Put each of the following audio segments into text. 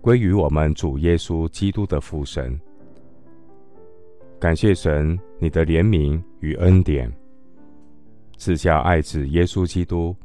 归于我们主耶稣基督的父神。感谢神，你的怜悯与恩典，赐下爱子耶稣基督，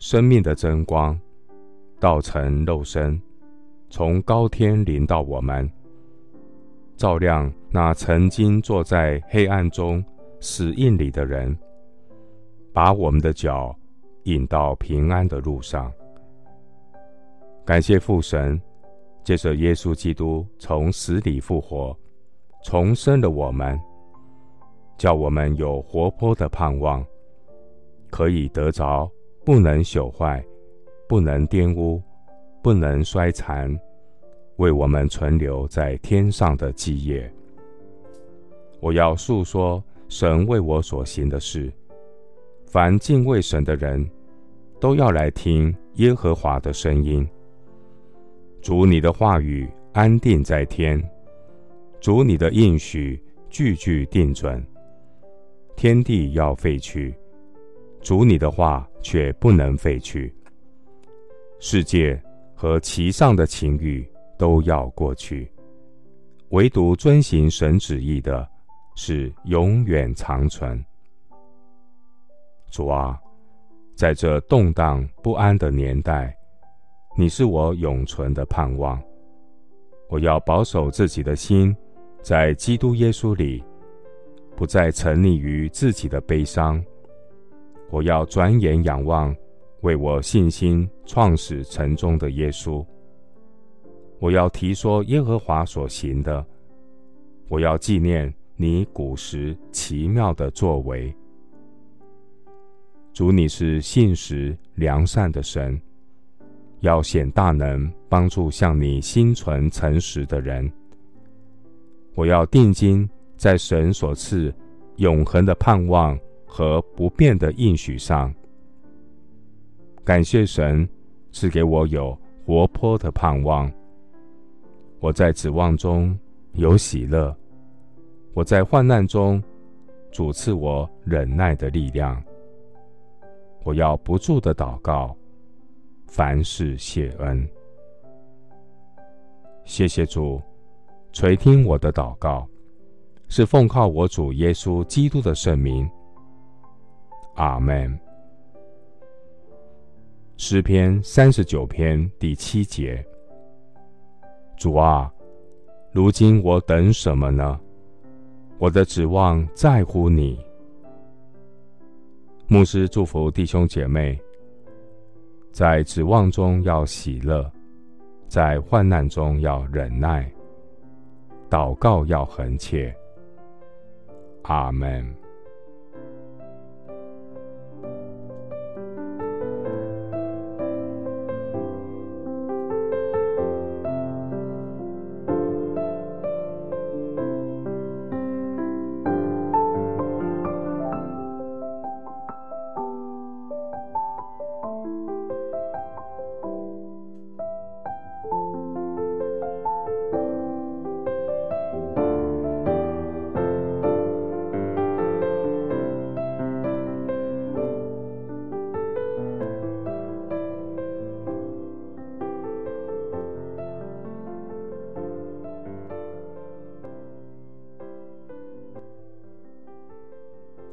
生命的真光，道成肉身，从高天临到我们，照亮那曾经坐在黑暗中死印里的人，把我们的脚引到平安的路上。感谢父神，借着耶稣基督从死里复活。重生的我们，叫我们有活泼的盼望，可以得着不能朽坏、不能玷污、不能衰残，为我们存留在天上的基业。我要述说神为我所行的事，凡敬畏神的人，都要来听耶和华的声音。主你的话语安定在天。主你的应许句句定准，天地要废去，主你的话却不能废去。世界和其上的情欲都要过去，唯独遵行神旨意的，是永远长存。主啊，在这动荡不安的年代，你是我永存的盼望。我要保守自己的心。在基督耶稣里，不再沉溺于自己的悲伤。我要转眼仰望，为我信心创始成终的耶稣。我要提说耶和华所行的。我要纪念你古时奇妙的作为。主，你是信实良善的神，要显大能，帮助向你心存诚实的人。我要定睛在神所赐永恒的盼望和不变的应许上。感谢神赐给我有活泼的盼望。我在指望中有喜乐，我在患难中主赐我忍耐的力量。我要不住的祷告，凡事谢恩。谢谢主。垂听我的祷告，是奉靠我主耶稣基督的圣名。阿门。诗篇三十九篇第七节：主啊，如今我等什么呢？我的指望在乎你。牧师祝福弟兄姐妹，在指望中要喜乐，在患难中要忍耐。祷告要恒切，阿门。